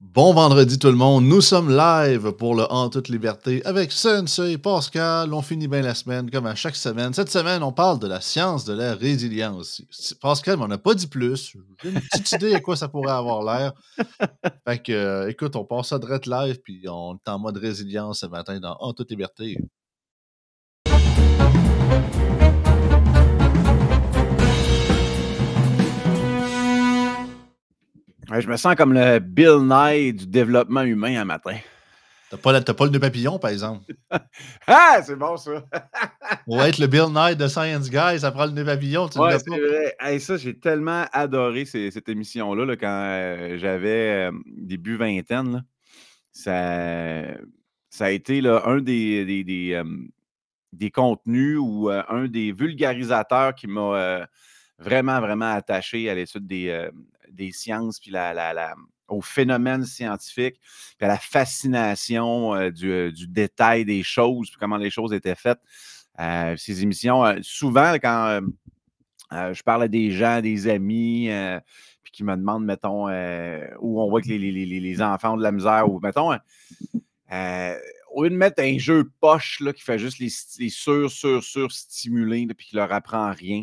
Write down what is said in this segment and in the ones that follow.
Bon vendredi tout le monde, nous sommes live pour le En toute liberté avec Sensei Pascal. On finit bien la semaine comme à chaque semaine. Cette semaine, on parle de la science de la résilience. Pascal m'en a pas dit plus. J'ai une petite idée à quoi ça pourrait avoir l'air. Fait que, euh, écoute, on passe ça direct live puis on est en mode résilience ce matin dans En toute liberté. Je me sens comme le Bill Nye du développement humain un matin. T'as pas, pas le nœud papillon, par exemple. ah, c'est bon ça. Pour être le Bill Nye de Science Guy, ça prend le nœud papillon. Tu ouais, c'est vrai. ça, j'ai tellement adoré cette émission-là quand euh, j'avais euh, début vingtaine. Ça, ça a été là, un des, des, des, euh, des contenus ou un des vulgarisateurs qui m'a vraiment, vraiment attaché à l'étude des, des sciences, puis la, la, au phénomène scientifique, puis à la fascination euh, du, du, détail des choses, puis comment les choses étaient faites. Euh, ces émissions, euh, souvent, quand je parle à des gens, des amis, puis qui me demandent, mettons, où on voit que les, les, les, enfants ont de la misère, ou mettons, au lieu de mettre un jeu poche là, qui fait juste les, les sur, sur, sur stimuler, puis qui leur apprend rien,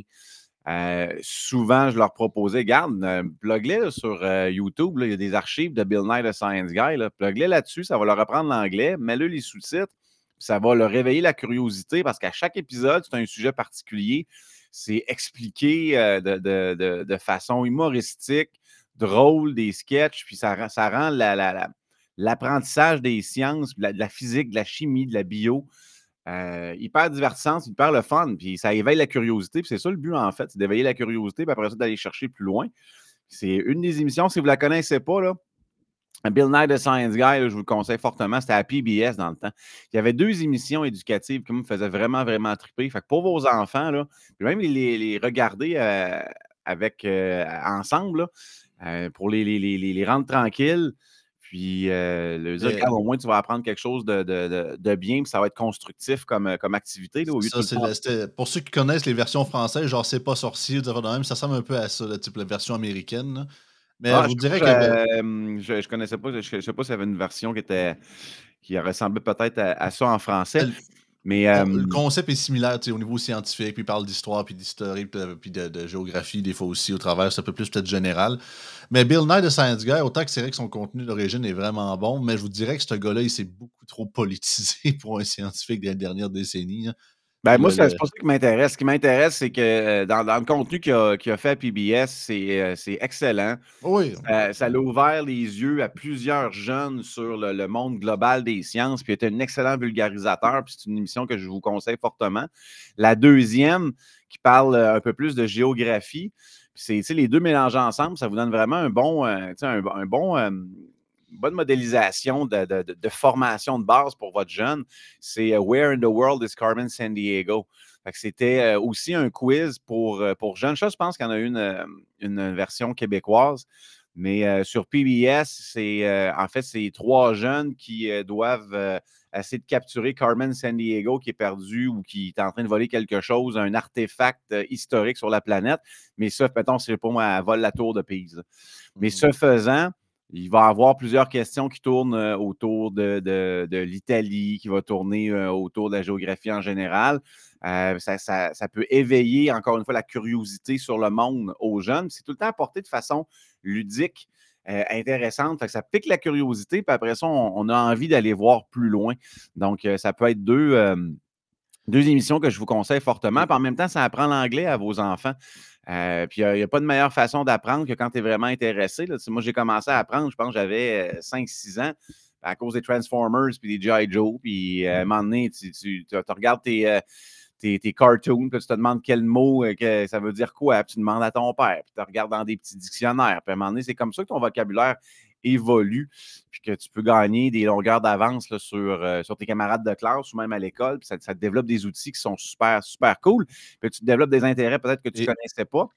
euh, souvent, je leur proposais, garde, euh, plug-les sur euh, YouTube, il y a des archives de Bill Nye, le Science Guy, plug-les là-dessus, ça va leur apprendre l'anglais, mets-le les sous-titres, ça va leur réveiller la curiosité parce qu'à chaque épisode, c'est un sujet particulier, c'est expliqué de, façon humoristique, drôle, des sketchs, puis ça, ça rend l'apprentissage des sciences, de la physique, de la chimie, de la bio, euh, hyper divertissant, hyper le fun, puis ça éveille la curiosité. Puis c'est ça le but, en fait, c'est d'éveiller la curiosité, puis après ça, d'aller chercher plus loin. C'est une des émissions, si vous ne la connaissez pas, là, Bill Nye the Science Guy, je vous le conseille fortement. C'était à PBS dans le temps. Il y avait deux émissions éducatives qui me faisaient vraiment, vraiment triper. Pour vos enfants, là, même les, les regarder euh, avec, euh, ensemble, pour les, les, les, rendre tranquilles, puis, euh, le dire, au moins, tu vas apprendre quelque chose de, de, de, bien, puis ça va être constructif comme, comme activité. Là, ça, pour ceux qui connaissent les versions françaises, genre C'est pas sorcier, ça ressemble un peu à ça, type la version américaine. Mais ah, je vous dirais que. je, ne connaissais pas, je, ne sais pas s'il y avait une version qui était qui ressemblait peut-être à, ça en français. Mais, le concept est similaire au niveau scientifique, puis il parle d'histoire, puis d'histoire, puis de, géographie, des fois aussi au travers, c'est un peu plus peut-être général. Mais Bill Nye de Science Guy, autant que c'est vrai que son contenu d'origine est vraiment bon, mais je vous dirais que ce gars-là, il s'est beaucoup trop politisé pour un scientifique des dernières décennies. Hein. Ben, moi, c'est pas ça qui m'intéresse. Ce qui m'intéresse, c'est que euh, dans, le contenu qu'il a, fait à PBS, euh, c'est excellent. Oui. ça l'a ouvert les yeux à plusieurs jeunes sur le, monde global des sciences. Puis il était un excellent vulgarisateur. Puis c'est une émission que je vous conseille fortement. La deuxième, qui parle euh, un peu plus de géographie. C'est les deux mélangés ensemble, ça vous donne vraiment un bon, un, un, bon bonne modélisation de, formation de base pour votre jeune, c'est euh, Where in the World is Carmen San Diego? C'était euh, aussi un quiz pour, euh, pour jeunes. Je pense qu'il y en a une, une version québécoise. Mais sur PBS, c'est en fait, c'est trois jeunes qui doivent essayer de capturer Carmen San Diego qui est perdu ou qui est en train de voler quelque chose, un artefact historique sur la planète. Mais ça, mettons, c'est pour moi, elle vole la tour de Pise. Mais ce mmh. faisant, il va y avoir plusieurs questions qui tournent euh, autour de, l'Italie, qui va tourner euh, autour de la géographie en général. Euh, ça, peut éveiller, encore une fois, la curiosité sur le monde aux jeunes. C'est tout le temps apporté de façon ludique, intéressante. ça pique la curiosité, puis après ça, on, a envie d'aller voir plus loin. Donc, ça peut être deux, émissions que je vous conseille fortement. Puis en même temps, ça apprend l'anglais à vos enfants. Euh, puis il n'y a, pas de meilleure façon d'apprendre que quand tu es vraiment intéressé. Moi, j'ai commencé à apprendre, je pense que j'avais 5-6 euh, ans à cause des Transformers puis des G.I. Joe. Puis euh, à un moment donné, tu, tu, regardes tes, tes, cartoons, puis tu te demandes quel mot, que, ça veut dire quoi, puis tu demandes à ton père, puis tu regardes dans des petits dictionnaires. Puis à un moment donné, c'est comme ça que ton vocabulaire évolue, puis que tu peux gagner des longueurs d'avance sur, sur tes camarades de classe ou même à l'école, puis ça, te développe des outils qui sont super, super cool. Puis tu développes des intérêts peut-être que tu ne connaissais pas.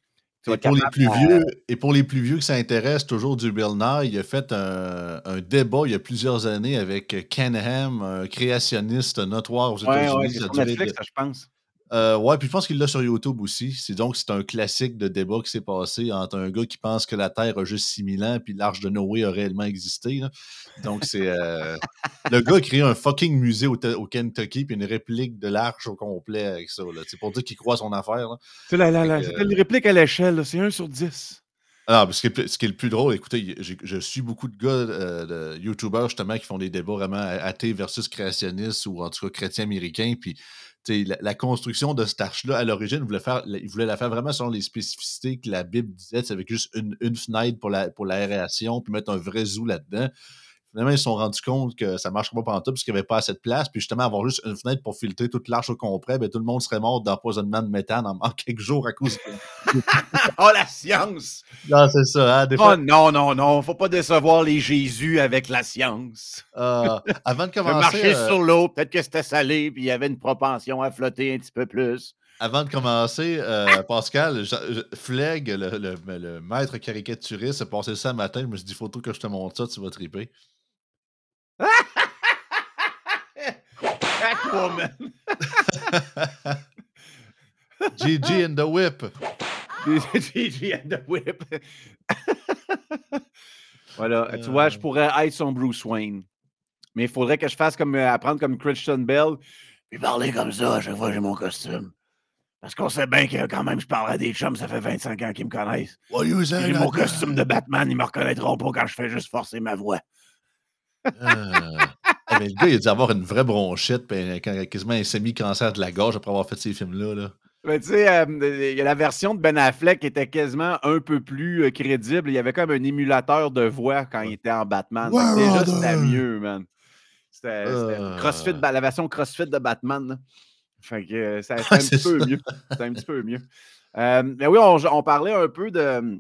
Et pour, les plus vieux, et pour les plus vieux qui s'intéressent toujours du Bill Nye, il a fait un, débat il y a plusieurs années avec Ken Ham, un créationniste notoire aux États-Unis. Ouais, Netflix, je pense. Euh, ouais, puis je pense qu'il l'a sur YouTube aussi. C'est donc c'est un classique de débat qui s'est passé entre un gars qui pense que la Terre a juste 6000 ans puis l'arche de Noé a réellement existé. Donc c'est euh, le gars a créé un fucking musée au, Kentucky puis une réplique de l'arche au complet avec ça. C'est pour dire qu'il croit son affaire. C'est la, la, une réplique à l'échelle, c'est 1 sur 10. Ah, ce, qui est, le plus drôle, écoutez, je suis beaucoup de gars, euh, de YouTubers justement, qui font des débats vraiment athées versus créationnistes ou en tout cas chrétiens américains. Puis la, construction de cette arche-là, à l'origine, il voulait, la faire vraiment selon les spécificités que la Bible disait, avec juste une, une fenêtre pour l'aération, pour puis mettre un vrai zoo là-dedans. Finalement, ils se sont rendus compte que ça ne marcherait pas pendant tout parce qu'il n'y avait pas assez de place. Puis justement, avoir juste une fenêtre pour filtrer toute l'arche au complet, ben, tout le monde serait mort d'empoisonnement de méthane en, quelques jours à cause de... oh, la science! Non, c'est ça. Hein, oh non, non, non. Faut pas décevoir les Jésus avec la science. Euh, avant de commencer... marcher euh, sur l'eau, peut-être que c'était salé, puis il y avait une propension à flotter un petit peu plus. Avant de commencer, euh, Pascal, Fleg, le, le, maître caricaturiste, a passé ça le matin. Je me suis dit, faut que je te montre ça, tu vas triper. Catwoman. GG and the whip. GG and the whip. voilà, tu vois, je euh. pourrais être son Bruce Wayne. Mais il faudrait que je fasse comme euh, apprendre comme Christian Bell. Puis parler comme ça à chaque fois que j'ai mon costume. Parce qu'on sait bien que quand même je parle à des chums, ça fait 25 ans qu'ils me connaissent. J'ai mon costume de Batman, ils me reconnaîtront pas quand je fais juste forcer ma voix. Ah. Ah, le gars, il a dû avoir une vraie bronchite, puis quasiment un semi-cancer de la gorge après avoir fait ces films-là. Mais tu sais, euh, la version de Ben Affleck était quasiment un peu plus euh, crédible. Il y avait comme un émulateur de voix quand il était en Batman. déjà, c'était mieux, man. C'était euh. la version CrossFit de Batman. Fait que ça, un petit peu mieux. C'était un petit peu mieux. mais oui, on, parlait un peu de euh,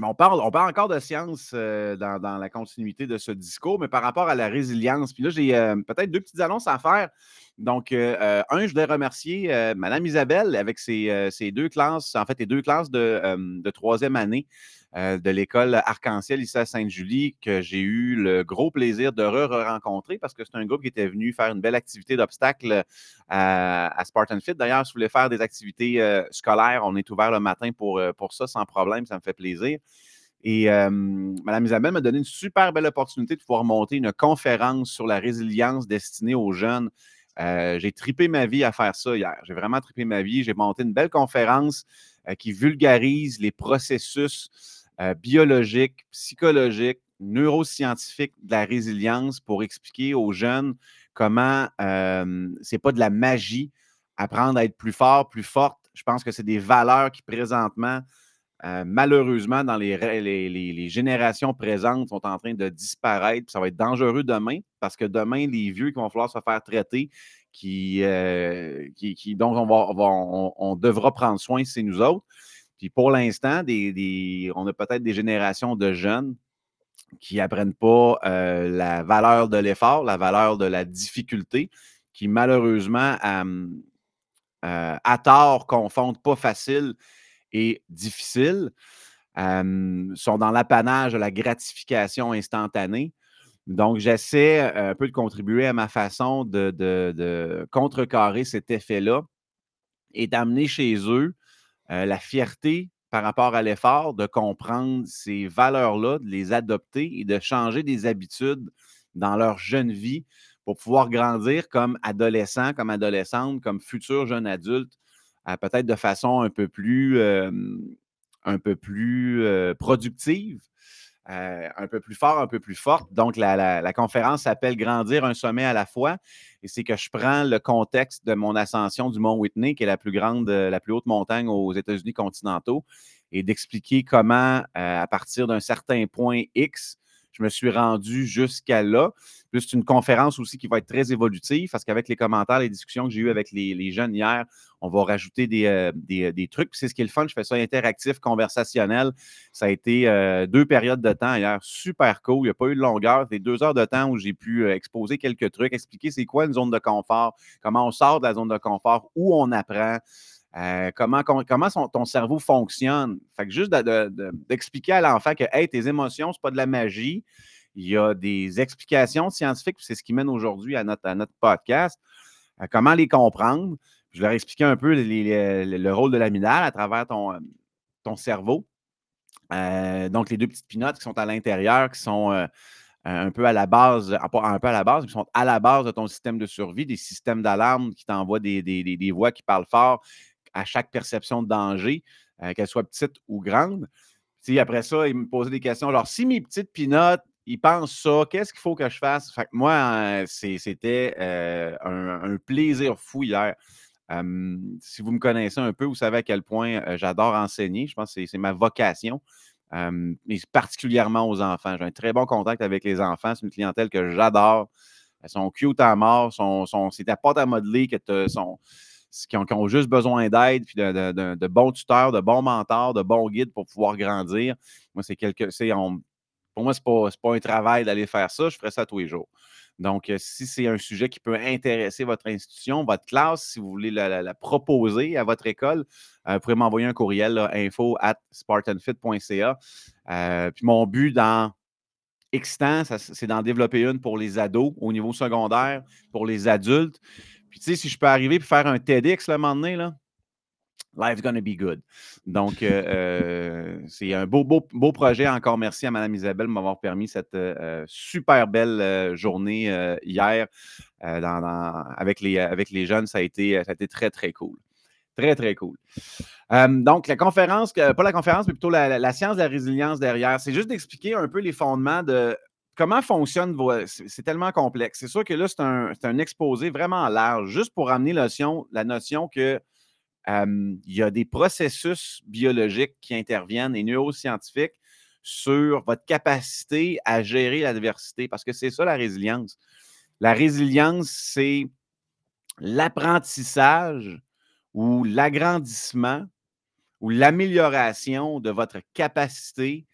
on parle, on parle encore de science euh, dans, la continuité de ce discours, mais par rapport à la résilience. Puis là, j'ai euh, peut-être deux petites annonces à faire. Donc, un, je voulais remercier Mme Isabelle avec ses, deux classes, en fait, les deux classes de troisième année euh, de l'école Arc-en-Ciel ici à Sainte-Julie que j'ai eu le gros plaisir de re-rencontrer parce que c'est un groupe qui était venu faire une belle activité d'obstacle à, Spartan Fit. D'ailleurs, si vous voulez faire des activités euh, scolaires, on est ouvert le matin pour, euh, pour ça sans problème, ça me fait plaisir. Et Mme Isabelle m'a donné une super belle opportunité de pouvoir monter une conférence sur la résilience destinée aux jeunes. J'ai tripé ma vie à faire ça hier. J'ai vraiment tripé ma vie. J'ai monté une belle conférence qui vulgarise les processus euh, biologique, psychologique, neuroscientifique de la résilience pour expliquer aux jeunes comment euh, c'est pas de la magie, apprendre à être plus fort, plus forte. Je pense que c'est des valeurs qui présentement, euh, malheureusement, dans les, générations présentes, sont en train de disparaître. Ça va être dangereux demain parce que demain, les vieux qui vont falloir se faire traiter, qui, euh, on, devra prendre soin, c'est nous autres. Puis pour l'instant, on a peut-être des générations de jeunes qui n'apprennent pas euh, la valeur de l'effort, la valeur de la difficulté, qui malheureusement, euh, à tort, confondent pas facile et difficile, sont dans l'apanage de la gratification instantanée. Donc, j'essaie un peu de contribuer à ma façon de contrecarrer cet effet-là et d'amener chez eux la fierté par rapport à l'effort, de comprendre ces valeurs-là, de les adopter et de changer des habitudes dans leur jeune vie pour pouvoir grandir comme adolescent, comme adolescente, comme futur jeune adulte, peut-être de façon un peu plus, un peu plus productive, un peu plus fort, un peu plus forte. Donc, la, conférence s'appelle Grandir un sommet à la fois. Et c'est que je prends le contexte de mon ascension du Mont Whitney, qui est la plus grande, la plus haute montagne aux États-Unis continentaux, et d'expliquer comment, à partir d'un certain point X, je me suis rendu jusqu'à là. C'est une conférence aussi qui va être très évolutive parce qu'avec les commentaires, les discussions que j'ai eues avec les, jeunes hier, on va rajouter des, euh, euh, des, trucs. C'est ce qui est le fun. Je fais ça interactif, conversationnel. Ça a été euh, deux périodes de temps hier. Super cool. Il n'y a pas eu de longueur. C'était deux heures de temps où j'ai pu exposer quelques trucs, expliquer c'est quoi une zone de confort, comment on sort de la zone de confort, où on apprend. comment, comment ton cerveau fonctionne. Fait juste d'expliquer à l'enfant que hey, tes émotions, ce n'est pas de la magie. Il y a des explications scientifiques, c'est ce qui mène aujourd'hui à notre podcast. comment les comprendre. Je leur ai expliqué un peu le rôle de l'amidale à travers ton, ton cerveau. donc, les deux petites pinottes qui sont à l'intérieur, qui sont un peu à la base, un peu à la base, qui sont à la base de ton système de survie, des systèmes d'alarme qui t'envoient des, voix qui parlent fort à chaque perception de danger, euh, qu'elle soit petite ou grande. Après ça, il me posait des questions. Alors, si mes petites pinottes, ils pensent ça, qu'est-ce qu'il faut que je fasse? Fait que moi, euh, c'était euh, un, plaisir fou hier. Si vous me connaissez un peu, vous savez à quel point j'adore enseigner. Je pense que c'est ma vocation mais particulièrement aux enfants. J'ai un très bon contact avec les enfants. C'est une clientèle que j'adore. Elles sont cute à mort. Sont, sont, c'est ta porte à modeler que sont, qui, ont, juste besoin d'aide, puis de, bons tuteurs, de bons mentors, de bons guides pour pouvoir grandir. Moi, c'est quelque. pour moi, ce n'est pas un travail d'aller faire ça. Je ferais ça tous les jours. Donc, euh, si c'est un sujet qui peut intéresser votre institution, votre classe, si vous voulez la, proposer à votre école, euh, vous pouvez m'envoyer un courriel, info at spartanfit.ca. Euh, puis mon but dans Extant, c'est d'en développer une pour les ados au niveau secondaire, pour les adultes. Puis, tu sais, si je peux arriver et faire un TEDx le moment donné, là, Life's gonna be good. Donc, euh, euh, c'est un beau, beau, beau projet. Encore merci à Mme Isabelle de m'avoir permis cette euh, super belle journée hier avec, les, avec les jeunes. Ça a, été, ça a été très, très cool. Très, très cool. donc, la conférence, pas la conférence, mais plutôt la, science de la résilience derrière, c'est juste d'expliquer un peu les fondements de comment fonctionne vos. C'est tellement complexe. C'est sûr que là, c'est un, un, exposé vraiment large, juste pour amener notion, la notion que il y a des processus biologiques qui interviennent et neuroscientifiques sur votre capacité à gérer l'adversité, parce que c'est ça la résilience. La résilience, c'est l'apprentissage ou l'agrandissement ou l'amélioration de votre capacité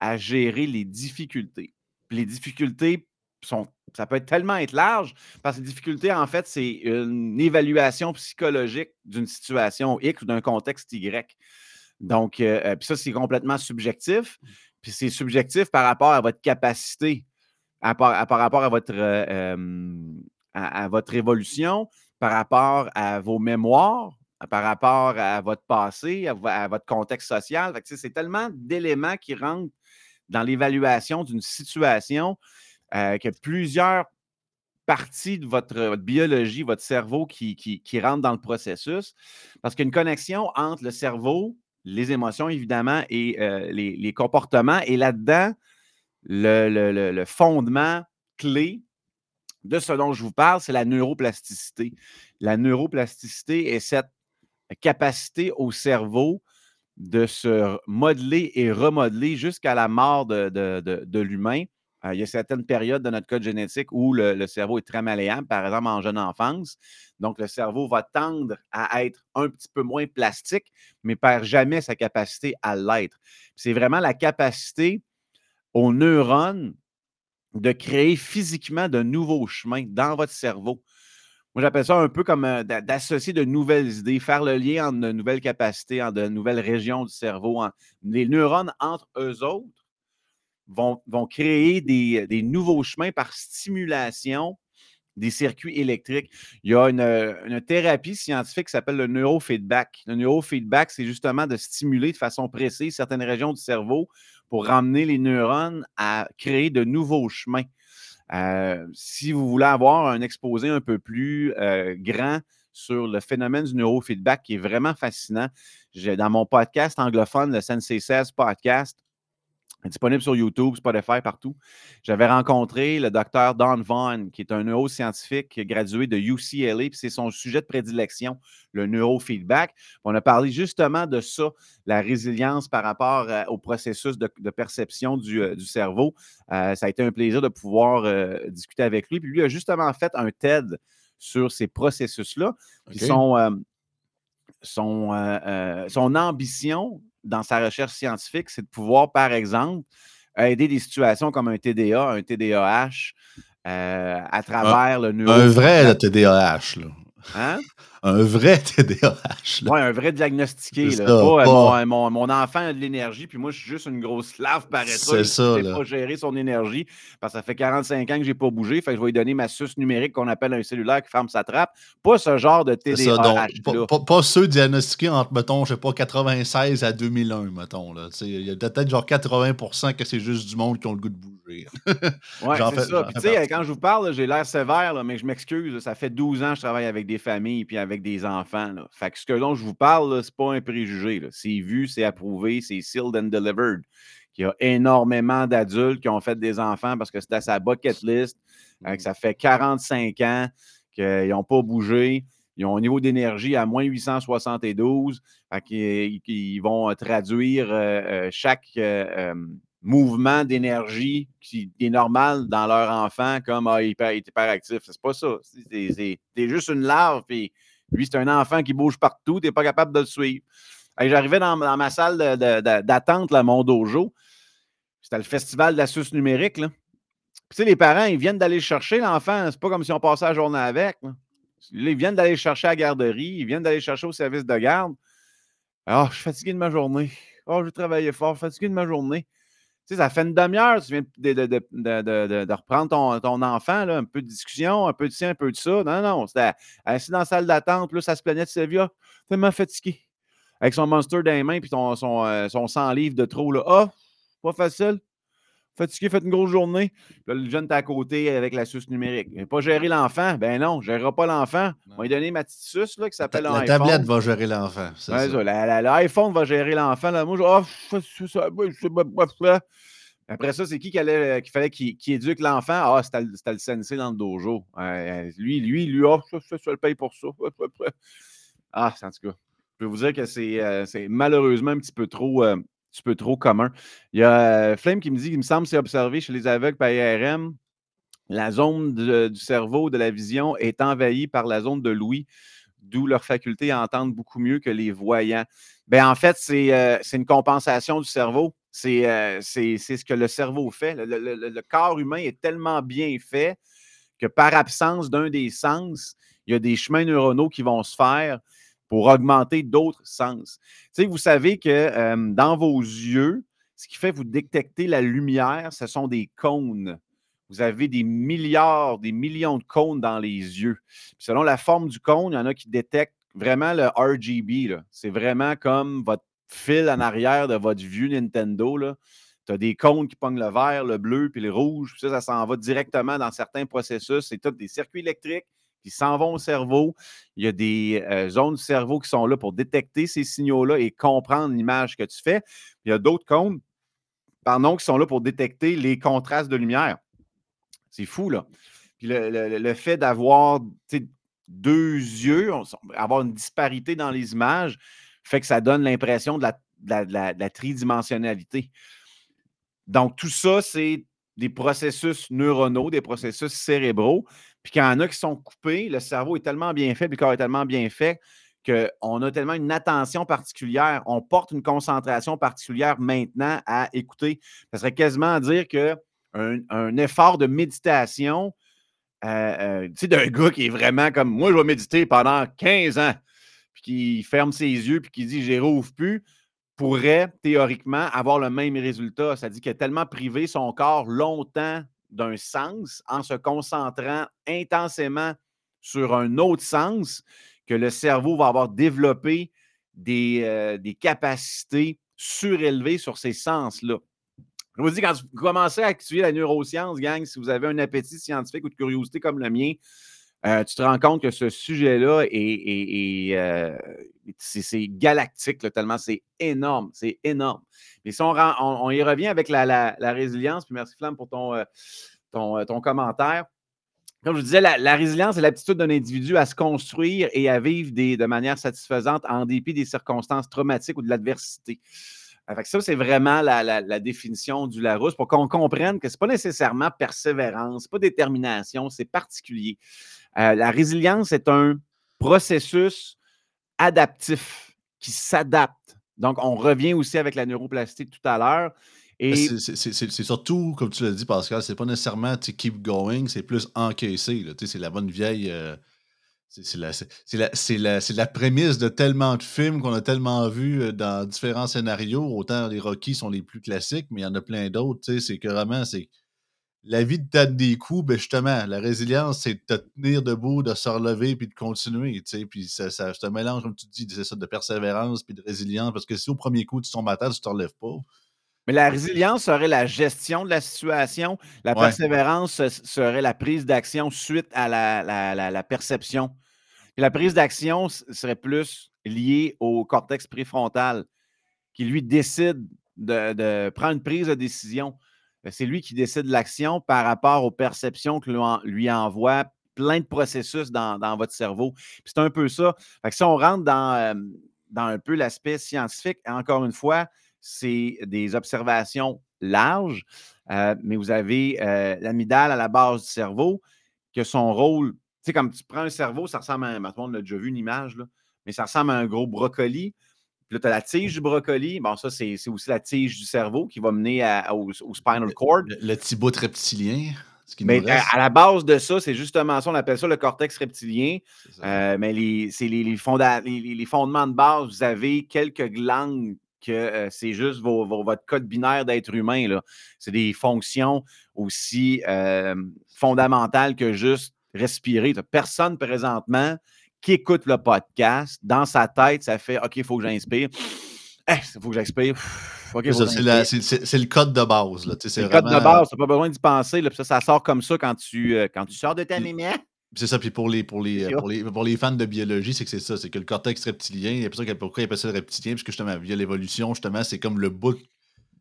à gérer les difficultés. les difficultés sont ça peut être tellement être large, parce que la difficulté, en fait, c'est une évaluation psychologique d'une situation X ou d'un contexte Y. Donc, euh, euh, puis ça, c'est complètement subjectif. Puis c'est subjectif par rapport à votre capacité, à, par, rapport à votre, euh, à, votre évolution, par rapport à vos mémoires, par rapport à votre passé, à, votre contexte social. C'est tellement d'éléments qui rentrent dans l'évaluation d'une situation euh, que plusieurs parties de votre, biologie, votre cerveau qui, qui, rentrent dans le processus. Parce qu'il y a une connexion entre le cerveau, les émotions, évidemment, et euh, les, comportements. Et là-dedans, le, fondement clé de ce dont je vous parle, c'est la neuroplasticité. La neuroplasticité est cette capacité au cerveau de se modeler et remodeler jusqu'à la mort de l'humain il y a certaines périodes de notre code génétique où le, cerveau est très malléable, par exemple en jeune enfance. Donc, le cerveau va tendre à être un petit peu moins plastique, mais perd jamais sa capacité à l'être. C'est vraiment la capacité aux neurones de créer physiquement de nouveaux chemins dans votre cerveau. Moi, j'appelle ça un peu comme euh, d'associer de nouvelles idées, faire le lien entre de nouvelles capacités, entre de nouvelles régions du cerveau. Les neurones entre eux autres vont, créer des, nouveaux chemins par stimulation des circuits électriques. Il y a une, thérapie scientifique qui s'appelle le neurofeedback. Le neurofeedback, c'est justement de stimuler de façon précise certaines régions du cerveau pour ramener les neurones à créer de nouveaux chemins. Euh, si vous voulez avoir un exposé un peu plus euh, grand sur le phénomène du neurofeedback qui est vraiment fascinant, dans mon podcast anglophone, le Sensei 16 podcast, disponible sur YouTube, Spotify, partout. J'avais rencontré le docteur Don Vaughn, qui est un neuroscientifique gradué de UCLA, puis c'est son sujet de prédilection, le neurofeedback. On a parlé justement de ça, la résilience par rapport euh, au processus de, perception du, euh, cerveau. Euh, ça a été un plaisir de pouvoir discuter avec lui. Puis lui a justement fait un TED sur ces processus-là. Son, son, son ambition dans sa recherche scientifique, c'est de pouvoir, par exemple, aider des situations comme un TDA, un TDAH, euh, à travers le neuro. Un vrai TDAH, là. Hein? Un vrai TDAH. Oui, un vrai diagnostiqué. Là. pas, Mon, mon, enfant a de l'énergie, puis moi, je suis juste une grosse lave paresseuse. C'est ça. Je ne pas gérer son énergie parce que ça fait 45 ans que je n'ai pas bougé. Fait que je vais lui donner ma suce numérique qu'on appelle un cellulaire qui ferme sa trappe. Pas ce genre de TDAH. Pas, pas, ceux diagnostiqués entre, mettons, je sais pas, 96 à 2001, mettons. Il y a peut-être genre 80% que c'est juste du monde qui ont le goût de bouger. oui, c'est ça. Puis, tu sais, quand je vous parle, j'ai l'air sévère, mais je m'excuse. Ça fait 12 ans que je travaille avec des familles puis avec des enfants. Fait que ce que dont je vous parle, ce n'est pas un préjugé. C'est vu, c'est approuvé, c'est sealed and delivered. Il y a énormément d'adultes qui ont fait des enfants parce que c'était à sa bucket list, que mmh. ça fait 45 ans qu'ils n'ont pas bougé. Ils ont un niveau d'énergie à moins 872. Ils, vont traduire euh, euh, chaque euh, mouvement d'énergie qui est normal dans leur enfant comme ah, il est hyperactif. C'est pas ça. C'est juste une larve, puis lui, c'est un enfant qui bouge partout, tu n'es pas capable de le suivre. J'arrivais dans, ma salle d'attente, à mon dojo. C'était le festival de la numérique. Là. les parents, ils viennent d'aller chercher l'enfant. C'est pas comme si on passait la journée avec. ils viennent d'aller chercher à la garderie, ils viennent d'aller chercher au service de garde. Ah, je suis fatigué de ma journée. Oh, je travaillé fort, fatigué de ma journée. Sais, ça fait une demi-heure, tu viens de, reprendre ton, ton enfant, là, un peu de discussion, un peu de ci, un peu de ça. Non, non, c'était assis dans la salle d'attente, là, ça se plaignait de Sylvia, tellement fatigué. Avec son monster dans les mains, puis son, son, euh, son 100 livres de trop, là. Ah, pas facile. Fatigué, fait une grosse journée. Là, le jeune est à côté avec la suce numérique. Il pas gérer l'enfant? Ben non, je ne gérerai pas l'enfant. On va lui donner ma petite suce là, qui s'appelle La tablette va gérer l'enfant. L'iPhone va gérer l'enfant. Moi, je, oh, Après ça, c'est qui qu'il fallait qu'il éduque l'enfant? Ah, c'était le sensei dans le dojo. lui, lui, lui, oh, ça, ça, le paye pour ça. Ah, en tout cas, je peux vous dire que c'est euh, malheureusement un petit peu trop. Euh, petit peu trop commun. Il y a euh, Flame qui me dit qu'il me semble c'est observé chez les aveugles par IRM, la zone du cerveau de la vision est envahie par la zone de l'ouïe, d'où leur faculté à entendre beaucoup mieux que les voyants. Bien, en fait, c'est euh, une compensation du cerveau. Euh, c'est ce que le cerveau fait. le, corps humain est tellement bien fait que par absence d'un des sens, il y a des chemins neuronaux qui vont se faire pour augmenter d'autres sens. Vous savez que dans vos yeux, ce qui fait vous détecter la lumière, ce sont des cônes. Vous avez des milliards, des millions de cônes dans les yeux. selon la forme du cône, il y en a qui détectent vraiment le RGB. C'est vraiment comme votre fil en arrière de votre vieux Nintendo. Tu as des cônes qui pognent le vert, le bleu, puis le rouge. ça, ça s'en va directement dans certains processus. C'est tout des circuits électriques qui s'en vont au cerveau. Il y a des euh, zones du cerveau qui sont là pour détecter ces signaux-là et comprendre l'image que tu fais. Il y a d'autres cônes, pardon, qui sont là pour détecter les contrastes de lumière. C'est fou, là. Puis le, fait d'avoir deux yeux, avoir une disparité dans les images, fait que ça donne l'impression de la tridimensionnalité. Donc, tout ça, c'est des processus neuronaux, des processus cérébraux. Puis quand il y en a qui sont coupés, le cerveau est tellement bien fait, le corps est tellement bien fait qu'on a tellement une attention particulière, on porte une concentration particulière maintenant à écouter. Ça serait quasiment à dire qu'un un effort de méditation, euh, euh, tu sais, d'un gars qui est vraiment comme moi, je vais méditer pendant 15 ans, puis qui ferme ses yeux, puis qui dit j'y rouvre plus, pourrait théoriquement avoir le même résultat. Ça dit qu'il a tellement privé son corps longtemps d'un sens en se concentrant intensément sur un autre sens que le cerveau va avoir développé des, euh, des capacités surélevées sur ces sens-là. Je vous dis, quand vous commencez à activer la neuroscience, gang, si vous avez un appétit scientifique ou de curiosité comme le mien, euh, tu te rends compte que ce sujet-là est, euh, c'est galactique, tellement c'est énorme, c'est énorme. Mais si on, y revient avec la, résilience, puis merci Flamme pour ton, euh, commentaire. Comme je vous disais, la, résilience, c'est l'aptitude d'un individu à se construire et à vivre de manière satisfaisante en dépit des circonstances traumatiques ou de l'adversité. ça, c'est vraiment la, définition du Larousse pour qu'on comprenne que ce n'est pas nécessairement persévérance, pas détermination, c'est particulier. Euh, la résilience est un processus adaptif qui s'adapte. Donc, on revient aussi avec la neuroplastique tout à l'heure. C'est surtout, comme tu l'as dit, Pascal, c'est pas nécessairement keep going, c'est plus encaisser. C'est la bonne vieille. Euh, C'est la, la, la, prémisse de tellement de films qu'on a tellement vus dans différents scénarios. Autant les Rocky sont les plus classiques, mais il y en a plein d'autres. C'est que vraiment, c'est la vie de tête des coups, ben justement, la résilience, c'est de te tenir debout, de se relever puis de continuer. Puis ça, ça, un mélange, comme tu dis, ça, de persévérance puis de résilience. Parce que si au premier coup, tu tombes à terre, tu ne te relèves pas. Mais la résilience serait la gestion de la situation. La persévérance serait la prise d'action suite à la, perception. la prise d'action serait plus liée au cortex préfrontal qui, lui, décide de prendre une prise de décision. Ben, c'est lui qui décide l'action par rapport aux perceptions que lui, envoie plein de processus dans, votre cerveau. C'est un peu ça. si on rentre dans, dans un peu l'aspect scientifique, encore une fois, c'est des observations larges, euh, mais vous avez euh, l'amidale à la base du cerveau, que son rôle, tu sais, comme tu prends un cerveau, ça ressemble à un, déjà vu une image, mais ça ressemble à un gros brocoli. Puis là, tu as la tige du brocoli. Bon, ça, c'est aussi la tige du cerveau qui va mener au, spinal cord. Le, petit bout reptilien. mais à, la base de ça, c'est justement ça, on appelle ça le cortex reptilien. Euh, mais c'est les, les, fondements de base. Vous avez quelques glandes que euh, c'est juste votre code binaire d'être humain. C'est des fonctions aussi euh, fondamentales que juste respirer. Personne présentement qui écoute le podcast, dans sa tête, ça fait OK, il faut que j'inspire. Il faut que j'inspire. c'est le code de base. C'est le code de base, tu n'as pas besoin d'y penser. Là, ça, ça sort comme ça quand tu, euh, quand tu sors de ta mémoire. C'est ça, puis pour les, pour, les, pour, les, pour les fans de biologie, c'est que c'est ça, c'est que le cortex reptilien, il y a ça pourquoi il appelle ça le reptilien, puisque justement, via l'évolution, justement, c'est comme le bout,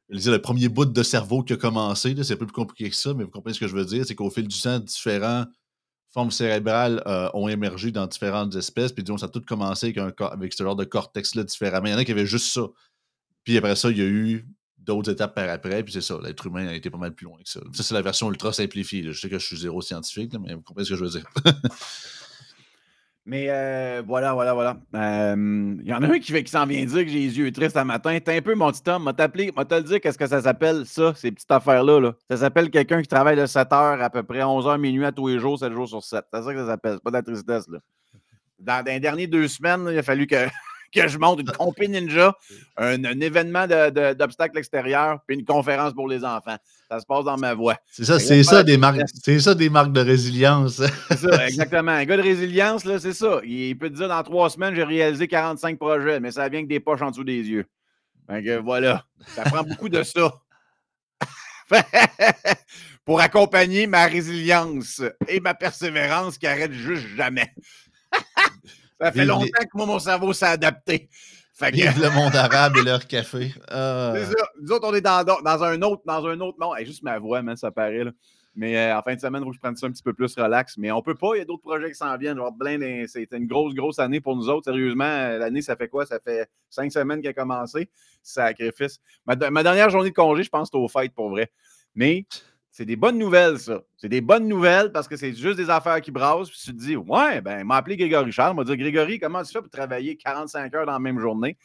le premier bout de cerveau qui a commencé, c'est un peu plus compliqué que ça, mais vous comprenez ce que je veux dire, c'est qu'au fil du temps, différents formes cérébrales euh, ont émergé dans différentes espèces. Puis disons, ça a tout commencé avec, ce genre de cortex-là différemment. Il y en a qui avaient juste ça. Puis après ça, il y a eu d'autres étapes par après. Puis c'est ça, l'être humain a été pas mal plus loin que ça. Ça, c'est la version ultra simplifiée. Je sais que je suis zéro scientifique, mais vous comprenez ce que je veux dire. Mais euh, voilà, voilà, voilà. Il y en a un qui, qui s'en vient dire que j'ai les yeux tristes un matin. T'es un peu mon petit homme. M'a t'appelé, m'a te le qu'est-ce que ça s'appelle, ça, ces petites affaires-là. Là. Ça s'appelle quelqu'un qui travaille de 7 heures à peu près 11 h minuit à tous les jours, 7 jours sur 7. C'est ça que ça s'appelle. C'est pas de la tristesse, là. Dans, les dernières deux semaines, il a fallu que que je monte une compé ninja, un, événement d'obstacles extérieurs, puis une conférence pour les enfants. Ça se passe dans ma voix. C'est ça, c'est ça, des marques, c'est ça des marques de résilience. C'est ça, exactement. Un gars de résilience, là, c'est ça. Il peut te dire dans trois semaines, j'ai réalisé 45 projets, mais ça vient que des poches en dessous des yeux. Donc voilà. Ça prend beaucoup de ça. pour accompagner ma résilience et ma persévérance qui arrête juste jamais. Ça fait longtemps que moi, mon cerveau s'est adapté. Fait Vive le monde arabe et leur café. Euh... C'est ça. Nous autres, on est dans, dans, un autre, dans un autre monde. juste ma voix, man, ça paraît. Là. Mais euh, en fin de semaine, il faut que je prenne ça un petit peu plus relax. Mais on peut pas, il y a d'autres projets qui s'en viennent. Genre, c'est une grosse, grosse année pour nous autres. Sérieusement, l'année, ça fait quoi? Ça fait cinq semaines qu'elle a commencé. Sacrifice. Ma, ma dernière journée de congé, je pense, c'était au fêtes pour vrai. Mais c'est des bonnes nouvelles, ça. C'est des bonnes nouvelles parce que c'est juste des affaires qui brassent. Puis tu te dis, ouais, ben, m'a appelé Grégory Charles, m'a dit, Grégory, comment tu fais pour travailler 45 heures dans la même journée?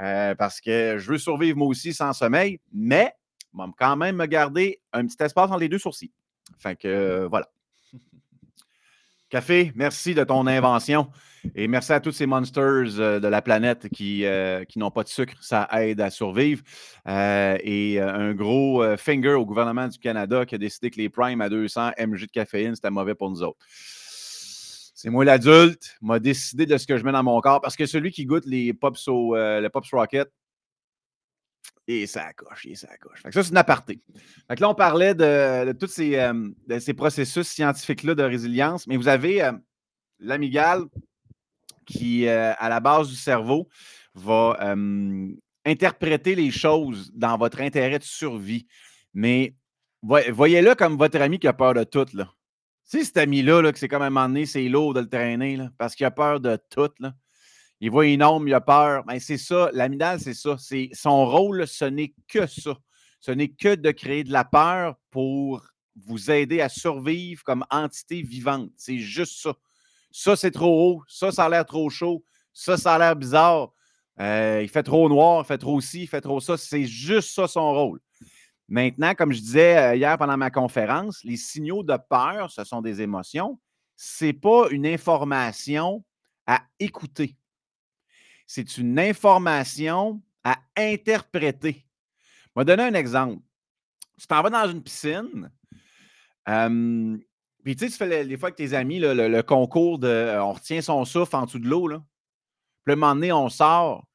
Euh, parce que je veux survivre moi aussi sans sommeil, mais va quand même me garder un petit espace entre les deux sourcils. Fait que euh, voilà. Café, merci de ton invention. Et merci à tous ces monsters euh, de la planète qui, euh, qui n'ont pas de sucre. Ça aide à survivre. Euh, et un gros finger au gouvernement du Canada qui a décidé que les primes à 200 mg de caféine, c'était mauvais pour nous autres. C'est moi l'adulte, m'a décidé de ce que je mets dans mon corps parce que celui qui goûte les Pops, au, Pops Rocket, et ça coche, et ça coche. ça, c'est une aparté. Fait là, on parlait de, tous ces, ces processus scientifiques-là de résilience, mais vous avez l'amygale qui, euh, à la base du cerveau, va interpréter les choses dans votre intérêt de survie. Mais voyez-le comme votre ami qui a peur de tout. Là. Tu cet ami-là, là, que c'est comme un moment donné, c'est lourd de le traîner, là, parce qu'il a peur de tout. Là. Il voit énorme, il a peur. Ben, c'est ça, l'amidale, c'est ça. C'est, son rôle, ce n'est que ça. Ce n'est que de créer de la peur pour vous aider à survivre comme entité vivante. C'est juste ça. Ça, c'est trop haut. Ça, ça a l'air trop chaud. Ça, ça a l'air bizarre. Euh, il fait trop noir, il fait trop ci, il fait trop ça. C'est juste ça son rôle. Maintenant, comme je disais euh, hier pendant ma conférence, les signaux de peur, ce sont des émotions, c'est pas une information à écouter. C'est une information à interpréter. Je vais donner un exemple. Tu t'en vas dans une piscine, puis tu sais, tu fais les, fois avec tes amis le, concours de euh, on retient son souffle en dessous de l'eau. Puis le moment donné, on sort.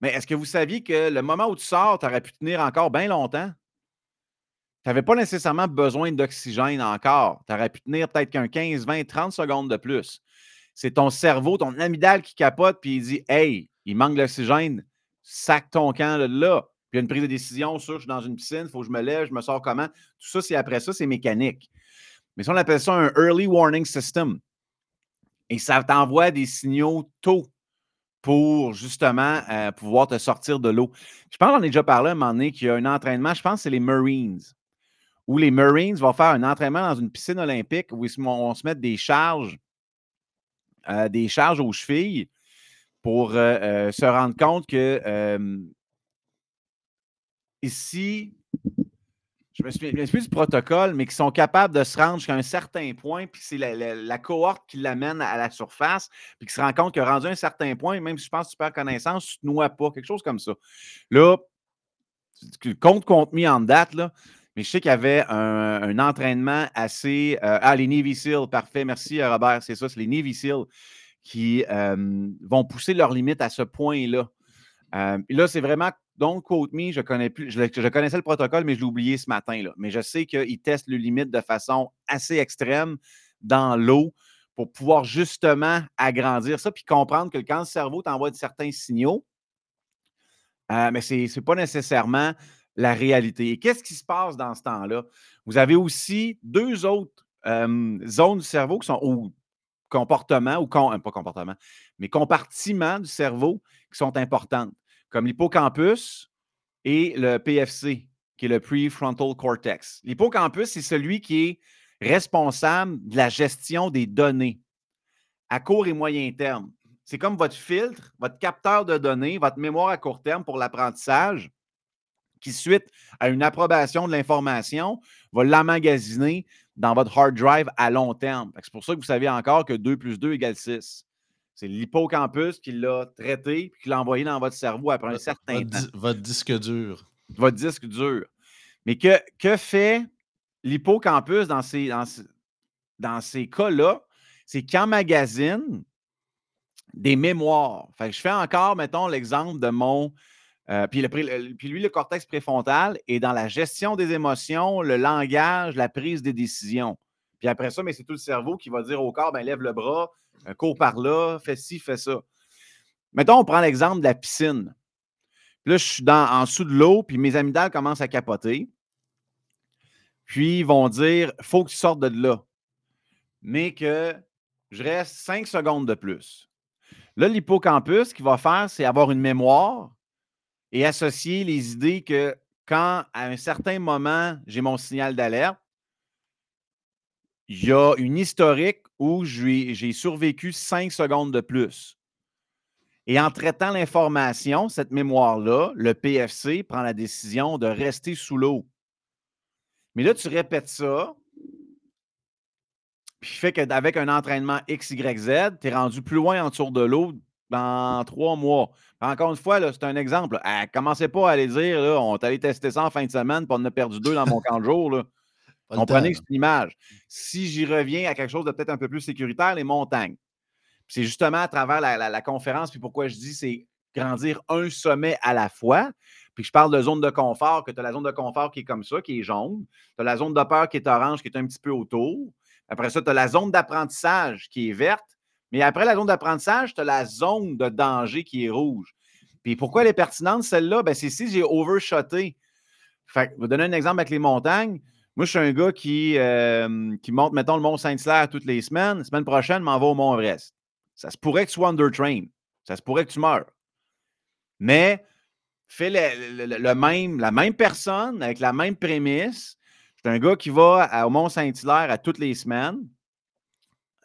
Mais est-ce que vous saviez que le moment où tu sors, tu aurais pu tenir encore bien longtemps? Tu n'avais pas nécessairement besoin d'oxygène encore. Tu aurais pu tenir peut-être qu'un 15, 20, 30 secondes de plus. C'est ton cerveau, ton amygdale qui capote, puis il dit Hey, il manque d'oxygène, sac ton camp là. là. Puis il y a une prise de décision sur je suis dans une piscine, il faut que je me lève, je me sors comment? Tout ça, c'est après ça, c'est mécanique. Mais ça, on appelle ça un early warning system. Et ça t'envoie des signaux tôt pour justement euh, pouvoir te sortir de l'eau. Je pense qu'on a déjà parlé à un moment donné qu'il y a un entraînement, je pense que c'est les Marines, où les Marines vont faire un entraînement dans une piscine olympique où ils vont se mettre des charges, euh, des charges aux chevilles pour euh, se rendre compte que ici, je me souviens, plus du protocole, mais qui sont capables de se rendre jusqu'à un certain point, puis c'est la, cohorte qui l'amène à la surface, puis qui se rend compte que rendu un certain point, même si je pense que tu perds connaissance, tu ne te noies pas, quelque chose comme ça. Là, compte compte mis en date, là, mais je sais qu'il y avait un, entraînement assez. Euh, ah, les Navy parfait, merci euh, Robert, c'est ça, c'est les Navy qui euh, vont pousser leurs limites à ce point-là. là, c'est vraiment donc, quote me, je, connais plus, je, connaissais le protocole, mais je l'ai oublié ce matin. Là. Mais je sais qu'ils testent le limite de façon assez extrême dans l'eau pour pouvoir justement agrandir ça, puis comprendre que quand le cerveau t'envoie certains signaux, mais ce n'est pas nécessairement la réalité. Et qu'est-ce qui se passe dans ce temps-là? Vous avez aussi deux autres zones du cerveau qui sont au comportement, ou pas comportement, mais compartiments du cerveau qui sont importantes comme l'hippocampus et le PFC, qui est le prefrontal cortex. L'hippocampus, c'est celui qui est responsable de la gestion des données à court et moyen terme. C'est comme votre filtre, votre capteur de données, votre mémoire à court terme pour l'apprentissage, qui, suite à une approbation de l'information, va l'emmagasiner dans votre hard drive à long terme. C'est pour ça que vous savez encore que 2 plus 2 égale 6. C'est l'hippocampus qui l'a traité et qui l'a envoyé dans votre cerveau après un certain votre, temps. Votre disque dur. Votre disque dur. Mais que, que fait l'hippocampus dans ces, dans, ces cas-là? C'est qu'il emmagasine des mémoires. Fait je fais encore, mettons, l'exemple de mon. Euh, puis, lui, le cortex préfrontal est dans la gestion des émotions, le langage, la prise des décisions. Puis après ça, mais c'est tout le cerveau qui va dire au corps, ben, lève le bras, euh, cours par là, fais ci, fais ça. Mettons, on prend l'exemple de la piscine. là, je suis dans, en dessous de l'eau, puis mes amygdales commencent à capoter. Puis ils vont dire faut que tu sortes de là. Mais que je reste cinq secondes de plus. Là, l'hippocampus, ce qu'il va faire, c'est avoir une mémoire et associer les idées que quand, à un certain moment, j'ai mon signal d'alerte, il y a une historique où j'ai survécu cinq secondes de plus. Et en traitant l'information, cette mémoire-là, le PFC prend la décision de rester sous l'eau. Mais là, tu répètes ça, puis fait qu'avec un entraînement XYZ, tu es rendu plus loin en dessous de l'eau dans trois mois. Encore une fois, c'est un exemple. Ah, commencez pas à aller dire, là, on est allé tester ça en fin de semaine, puis on en a perdu deux dans mon camp de jour. Là. Comprenez que c'est une image. Si j'y reviens à quelque chose de peut-être un peu plus sécuritaire, les montagnes. C'est justement à travers la, conférence, puis pourquoi je dis c'est grandir un sommet à la fois. Puis je parle de zone de confort, que tu as la zone de confort qui est comme ça, qui est jaune. Tu as la zone de peur qui est orange, qui est un petit peu autour. Après ça, tu as la zone d'apprentissage qui est verte. Mais après la zone d'apprentissage, tu as la zone de danger qui est rouge. Puis pourquoi elle est pertinente, celle-là? Ben, c'est si j'ai overshoté. Fait je vais donner un exemple avec les montagnes. Moi, je suis un gars qui, euh, qui monte, mettons, le Mont Saint-Hilaire toutes les semaines. La semaine prochaine, je m'en vais au Mont Everest. Ça se pourrait que tu sois under train. Ça se pourrait que tu meurs. Mais fais le, même, la même personne avec la même prémisse. Suis un gars qui va au Mont Saint-Hilaire à toutes les semaines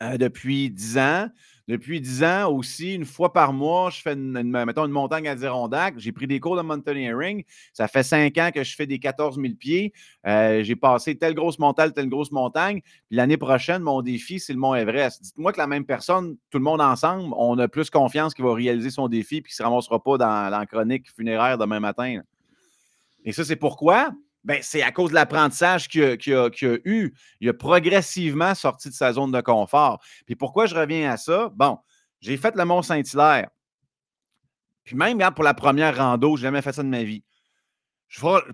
euh, depuis 10 ans. Depuis 10 ans aussi, une fois par mois, je fais une, mettons une montagne à Dirondac. J'ai pris des cours de mountaineering. Ça fait 5 ans que je fais des 14 000 pieds. Euh, j'ai passé telle grosse montagne, telle grosse montagne. Puis l'année prochaine, mon défi, c'est le Mont Everest. Dites-moi que la même personne, tout le monde ensemble, on a plus confiance qu'il va réaliser son défi et qu'il ne se ramassera pas dans, la chronique funéraire demain matin. Et ça, c'est pourquoi? Ben, c'est à cause de l'apprentissage qu'il a, eu. Il a progressivement sorti de sa zone de confort. Puis pourquoi je reviens à ça? Bon, j'ai fait le Mont-Saint-Hilaire. Puis même pour la première rando, je n'ai jamais fait ça de ma vie.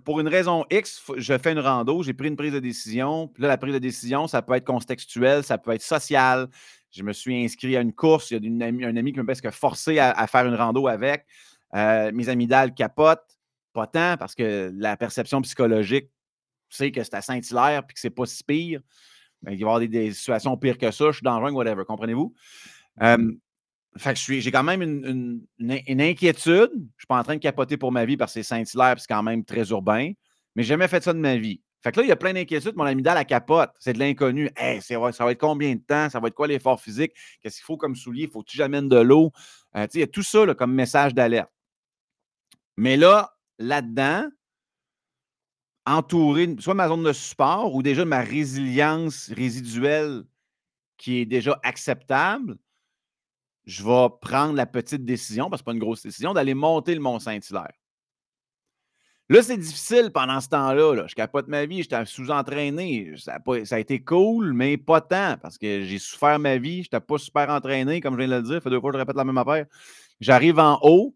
pour une raison X, je fais une rando, j'ai pris une prise de décision. Puis là, la prise de décision, ça peut être contextuel, ça peut être social. Je me suis inscrit à une course. Il y a un ami qui me presque forcé à, à faire une rando avec. Euh, mes amygdales capotent. Pas tant, parce que la perception psychologique sait que c'est à Saint-Hilaire puis que c'est pas si pire. Ben, il va y avoir des, situations pires que ça. Je suis dans le whatever. Comprenez-vous? fait que j'ai quand même une, inquiétude. Je ne suis pas en train de capoter pour ma vie parce que c'est Saint-Hilaire c'est quand même très urbain. Mais j'ai jamais fait ça de ma vie. Fait que là, il y a plein d'inquiétudes. Mon amygdale, la capote. C'est de l'inconnu. ça va être combien de temps? Ça va être quoi l'effort physique? Qu'est-ce qu'il faut comme soulier? Faut-tu que j'amène de l'eau? Euh, il y a tout ça comme message d'alerte. Mais là, là-dedans, entouré, soit ma zone de support ou déjà ma résilience résiduelle qui est déjà acceptable, je vais prendre la petite décision, parce que ce n'est pas une grosse décision, d'aller monter le Mont-Saint-Hilaire. Là, c'est difficile pendant ce temps-là. Là. Je capote ma vie, j'étais sous-entraîné. Ça, a été cool, mais pas tant, parce que j'ai souffert ma vie. Je n'étais pas super entraîné, comme je viens de le dire. Ça fait deux fois que je répète la même affaire. J'arrive en haut,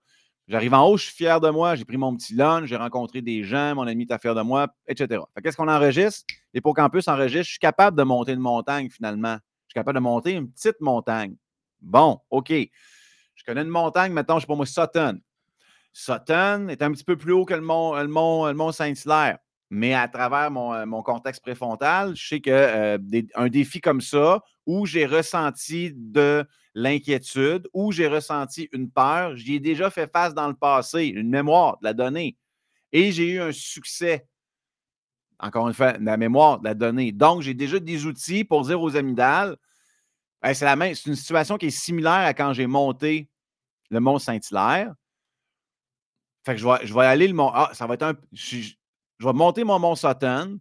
J'arrive en haut, je suis fier de moi, j'ai pris mon petit lunch, j'ai rencontré des gens, mon ami est fier de moi, etc. Qu'est-ce qu'on enregistre? L'Hippocampus enregistre, je suis capable de monter une montagne finalement. Je suis capable de monter une petite montagne. Bon, OK. Je connais une montagne, maintenant, je ne sais pas moi, Sutton. Sutton est un petit peu plus haut que le mont, le mont, le mont Saint-Hilaire. Mais à travers mon, euh, mon, contexte préfrontal, je sais qu'un euh, défi comme ça, où j'ai ressenti de l'inquiétude, où j'ai ressenti une peur. J'y ai déjà fait face dans le passé, une mémoire de la donnée. Et j'ai eu un succès. Encore une fois, la mémoire de la donnée. Donc, j'ai déjà des outils pour dire aux amygdales, c'est la même, c'est une situation qui est similaire à quand j'ai monté le Mont Saint-Hilaire. Fait que je vais, je vais aller le mont. Ah, ça va être un. Je, vais monter mon Mont Sutton.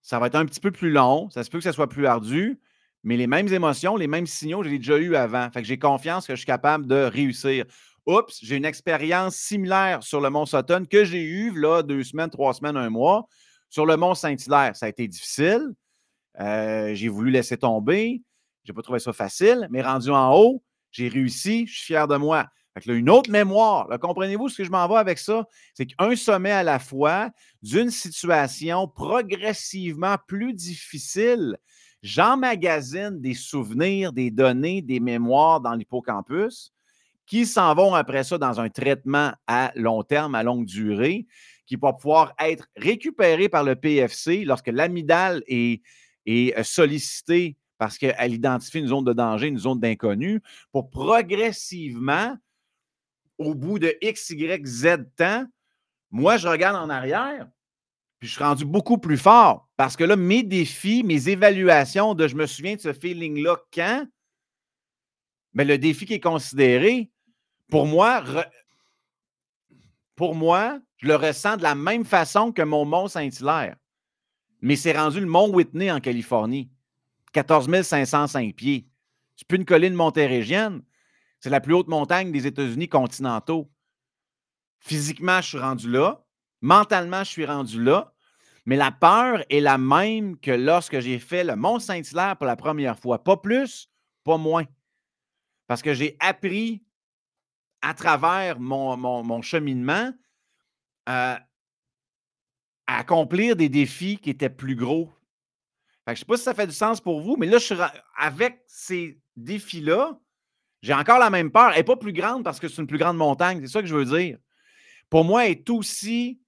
Ça va être un petit peu plus long. Ça se peut que ça soit plus ardu mais les mêmes émotions, les mêmes signaux, je l'ai déjà eu avant. Fait que j'ai confiance que je suis capable de réussir. Oups, j'ai une expérience similaire sur le Mont Sutton que j'ai eu là deux semaines, trois semaines, un mois. Sur le Mont Saint-Hilaire, ça a été difficile. Euh, j'ai voulu laisser tomber. Je n'ai pas trouvé ça facile, mais rendu en haut, j'ai réussi. Je suis fier de moi. Fait là, une autre mémoire. Comprenez-vous ce que je m'en vais avec ça? C'est qu'un sommet à la fois d'une situation progressivement plus difficile j'emmagasine des souvenirs, des données, des mémoires dans l'hippocampus qui s'en vont après ça dans un traitement à long terme, à longue durée, qui va pouvoir être récupéré par le PFC lorsque l'amygdale est, est euh, sollicité parce qu'elle identifie une zone de danger, une zone d'inconnu, pour progressivement, au bout de X, Y, Z temps, moi, je regarde en arrière, puis je suis rendu beaucoup plus fort parce que là, mes défis, mes évaluations de je me souviens de ce feeling-là quand, mais le défi qui est considéré, pour moi, pour moi, je le ressens de la même façon que mon Mont Saint-Hilaire. Mais c'est rendu le Mont Whitney en Californie. 14 505 pieds. C'est plus une colline montérégienne. C'est la plus haute montagne des États-Unis continentaux. Physiquement, je suis rendu là. Mentalement, je suis rendu là. Mais la peur est la même que lorsque j'ai fait le Mont-Saint-Hilaire pour la première fois. Pas plus, pas moins. Parce que j'ai appris à travers mon, cheminement euh, à accomplir des défis qui étaient plus gros. je ne sais pas si ça fait du sens pour vous, mais là, je avec ces défis-là, j'ai encore la même peur. Elle n'est pas plus grande parce que c'est une plus grande montagne. C'est ça que je veux dire. Pour moi, elle est aussi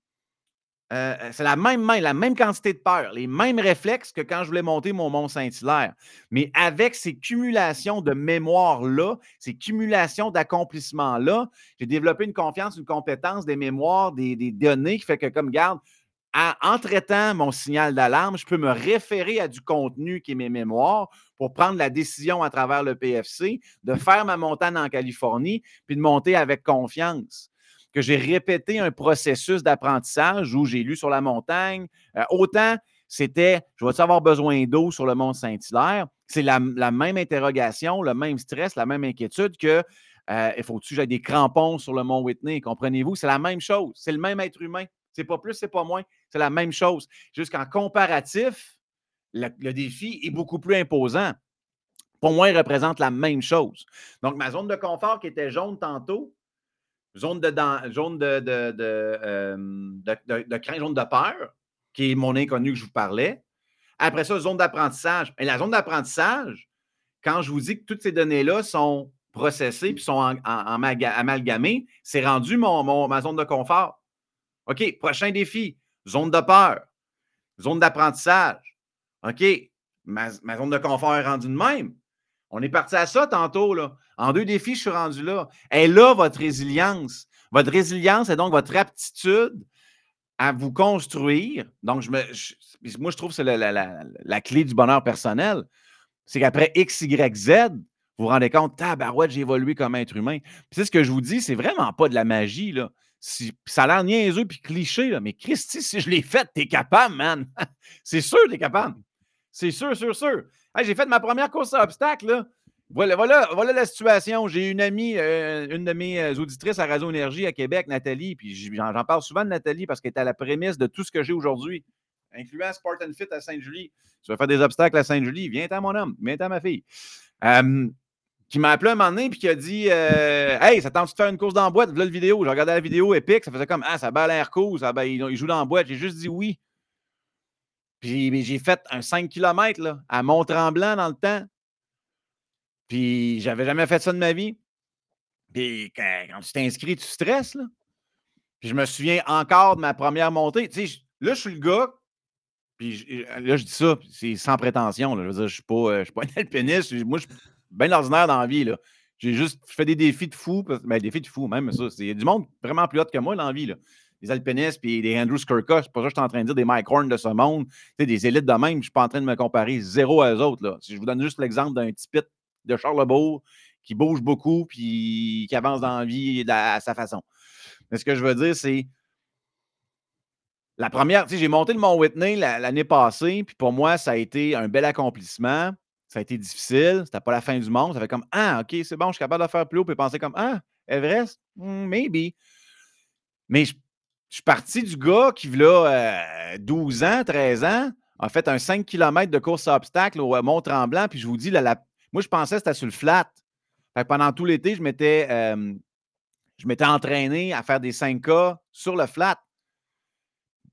euh, euh, c'est la même main, la même quantité de peur, les mêmes réflexes que quand je voulais monter mon Mont Saint-Hilaire. Mais avec ces cumulations de mémoire-là, ces cumulations d'accomplissements-là, j'ai développé une confiance, une compétence des mémoires, des, données qui fait que, comme garde, en traitant mon signal d'alarme, je peux me référer à du contenu qui est mes mémoires pour prendre la décision à travers le PFC de faire ma montagne en Californie puis de monter avec confiance. Que j'ai répété un processus d'apprentissage où j'ai lu sur la montagne. Euh, autant c'était je vais avoir besoin d'eau sur le mont Saint-Hilaire? C'est la, même interrogation, le même stress, la même inquiétude que euh, il faut-tu que j'aille des crampons sur le mont Whitney? Comprenez-vous? C'est la même chose. C'est le même être humain. C'est pas plus, c'est pas moins. C'est la même chose. Juste qu'en comparatif, le, défi est beaucoup plus imposant. Pour moi, il représente la même chose. Donc, ma zone de confort qui était jaune tantôt, zone de, jaune de, de, euh, crainte, jaune de peur, qui est mon inconnu que je vous parlais. Après ça, zone d'apprentissage. Et la zone d'apprentissage, quand je vous dis que toutes ces données-là sont processées puis sont amalgamées, c'est rendu mon, ma zone de confort. OK, prochain défi, zone de peur, zone d'apprentissage. OK, ma, zone de confort est rendue de même. On est parti à ça tantôt. Là. En deux défis, je suis rendu là. Et là, votre résilience. Votre résilience est donc votre aptitude à vous construire. Donc, je me, moi, je trouve que c'est la, clé du bonheur personnel. C'est qu'après X, Y, Z, vous vous rendez compte, tabarouette, j'ai évolué comme être humain. Puis c'est ce que je vous dis, c'est vraiment pas de la magie. Là. ça a l'air niaiseux puis cliché, mais Christy, si je l'ai fait, t'es capable, man. c'est sûr, t'es capable. C'est sûr, sûr, sûr. j'ai fait ma première course à obstacles, là. Voilà, voilà, voilà la situation. J'ai une amie, euh, une de mes euh, auditrices à Radio Énergie à Québec, Nathalie, puis j'en parle souvent de Nathalie parce qu'elle est à la prémisse de tout ce que j'ai aujourd'hui, incluant Spartan Fit à Sainte-Julie. Tu vas faire des obstacles à Sainte-Julie, viens à mon homme, viens à ma fille. qui m'a appelé un moment donné puis qui a dit euh, Hey, ça tente de faire une course dans la boîte? La vidéo. J'ai regardé la vidéo épique, ça faisait comme Ah, ça bat l'air cool, ben, il, joue dans boîte. J'ai juste dit oui. Puis j'ai fait un 5 km là, à Mont-Tremblant dans le temps. Puis j'avais jamais fait ça de ma vie. Puis quand, tu t'inscris, tu stresses, là. Puis je me souviens encore de ma première montée. Tu sais, là, je suis le gars. Puis là, je dis ça, c'est sans prétention. Je veux dire, je suis, pas, euh, suis pas un alpiniste. Moi, je suis bien ordinaire dans la vie. J'ai juste fait des défis de fou. Ben, défis de fou, même ça. Il y a du monde vraiment plus haut que moi dans la vie. Là. Des alpinistes, puis des Andrew Skirka. C'est pas ça que je suis en train de dire, des Mike Horn de ce monde. Des élites de même. Je ne suis pas en train de me comparer zéro à eux autres. Là. Si je vous donne juste l'exemple d'un petit pit de Charlebourg qui bouge beaucoup puis qui avance dans la vie à sa façon. Mais ce que je veux dire, c'est la première, tu sais, j'ai monté le Mont Whitney l'année passée, puis pour moi, ça a été un bel accomplissement. Ça a été difficile, c'était pas la fin du monde. Ça fait comme Ah, OK, c'est bon, je suis capable de faire plus haut, puis penser comme Ah, Everest, hmm, maybe. Mais je, suis parti du gars qui, là, 12 ans, 13 ans, a fait un 5 km de course à au Mont-Tremblant, puis je vous dis, la, moi, je pensais que c'était sur le flat. pendant tout l'été, je m'étais, je m'étais entraîné à faire des 5K sur le flat.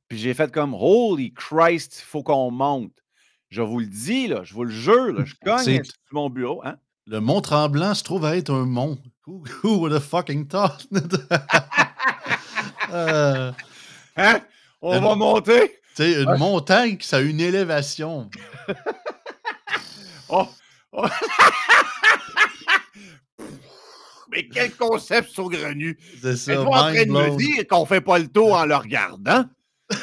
Puis j'ai fait comme Holy Christ, il faut qu'on monte. Je vous le dis, là, je vous le jure, je cogne sur mon bureau. Hein? Le Mont Tremblant se trouve à être un mont. Who, would have fucking thought? Euh. hein? On va monter? Tu une montagne, ça a une élévation. oh, Mais quel concept saugrenu! C'est ça. Êtes-vous en train de me dire qu'on fait pas le tour en le regardant?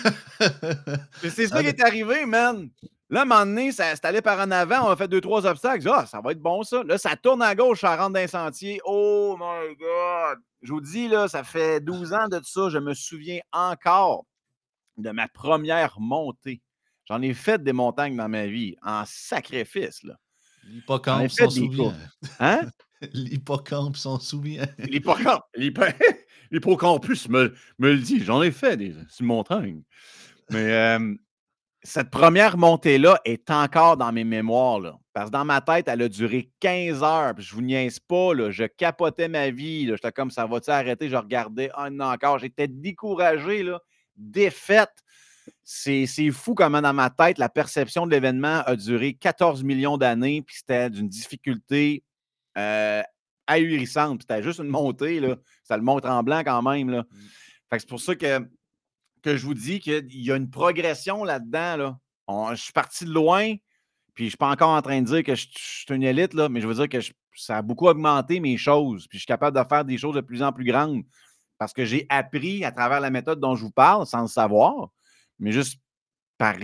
c'est ça qui est arrivé, man. Là, à un moment donné, ça, c'est allé par en avant, on a fait deux, trois obstacles. Ah, ça va être bon, ça. Là, ça tourne à gauche, ça rentre dans un sentier. Oh my God! Je vous dis, là, ça fait 12 ans de ça. Je me souviens encore de ma première montée. J'en ai fait des montagnes dans ma vie, en sacrifice, là. L'hippocampe s'en souvient. Hein? L'hippocampe s'en souvient. L'hippocampe. L'hippocampus me, me le dit. J'en ai fait des, montagnes. Mais cette première montée-là est encore dans mes mémoires. Là, parce que dans ma tête, elle a duré 15 heures. Puis je vous niaise pas. Là, je capotais ma vie. J'étais comme ça va-tu arrêter? Je regardais un an encore. J'étais découragé, là, défaite. C'est fou comment dans ma tête, la perception de l'événement a duré 14 millions d'années, puis c'était d'une difficulté euh, ahurissante. C'était juste une montée, là. Ça le montre en blanc quand même. Là. Mmh. c'est pour ça que, que je vous dis qu'il y a une progression là-dedans. Là. je suis parti de loin, puis je ne suis pas encore en train de dire que je, suis une élite, là, mais je veux dire que ça a beaucoup augmenté mes choses, puis je suis capable de faire des choses de plus en plus grandes parce que j'ai appris à travers la méthode dont je vous parle, sans le savoir, mais juste par,